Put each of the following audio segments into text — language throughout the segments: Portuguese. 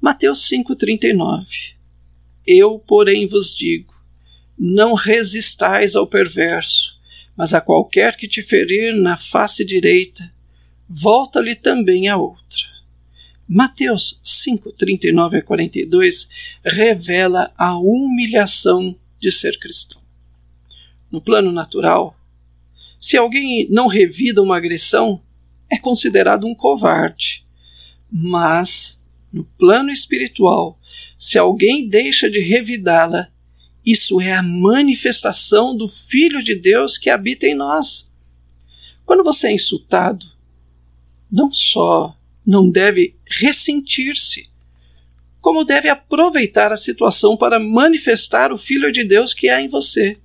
Mateus 5,39 Eu, porém, vos digo: não resistais ao perverso, mas a qualquer que te ferir na face direita, volta-lhe também a outra. Mateus 5, 39 a 42 revela a humilhação de ser cristão. No plano natural, se alguém não revida uma agressão, é considerado um covarde. Mas, no plano espiritual, se alguém deixa de revidá-la, isso é a manifestação do Filho de Deus que habita em nós. Quando você é insultado, não só não deve ressentir-se, como deve aproveitar a situação para manifestar o Filho de Deus que há em você.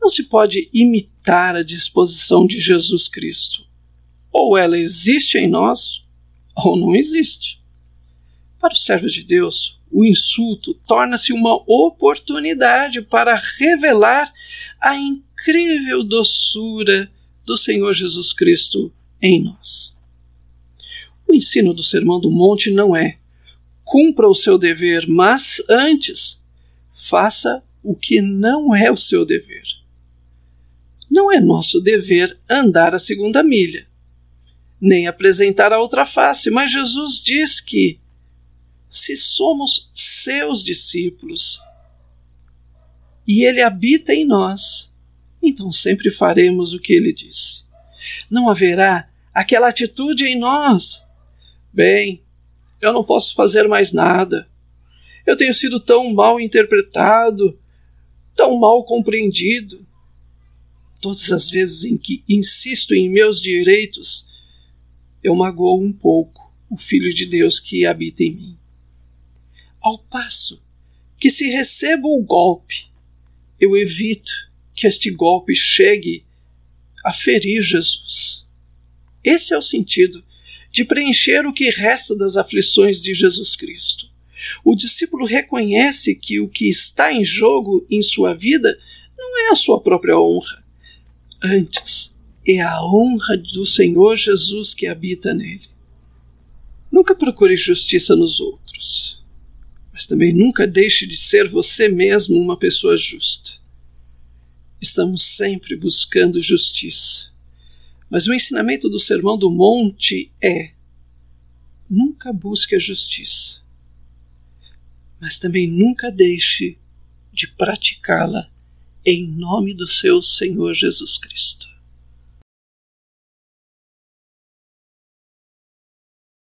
Não se pode imitar a disposição de Jesus Cristo. Ou ela existe em nós, ou não existe. Para os servos de Deus, o insulto torna-se uma oportunidade para revelar a incrível doçura do Senhor Jesus Cristo em nós. O ensino do Sermão do Monte não é cumpra o seu dever, mas antes faça o que não é o seu dever. Não é nosso dever andar a segunda milha, nem apresentar a outra face, mas Jesus diz que, se somos seus discípulos e Ele habita em nós, então sempre faremos o que Ele diz. Não haverá aquela atitude em nós. Bem, eu não posso fazer mais nada. Eu tenho sido tão mal interpretado, tão mal compreendido. Todas as vezes em que insisto em meus direitos, eu magoo um pouco o Filho de Deus que habita em mim. Ao passo que, se recebo o golpe, eu evito que este golpe chegue a ferir Jesus. Esse é o sentido de preencher o que resta das aflições de Jesus Cristo. O discípulo reconhece que o que está em jogo em sua vida não é a sua própria honra. Antes, é a honra do Senhor Jesus que habita nele. Nunca procure justiça nos outros, mas também nunca deixe de ser você mesmo uma pessoa justa. Estamos sempre buscando justiça, mas o ensinamento do Sermão do Monte é: nunca busque a justiça, mas também nunca deixe de praticá-la em nome do seu Senhor Jesus Cristo.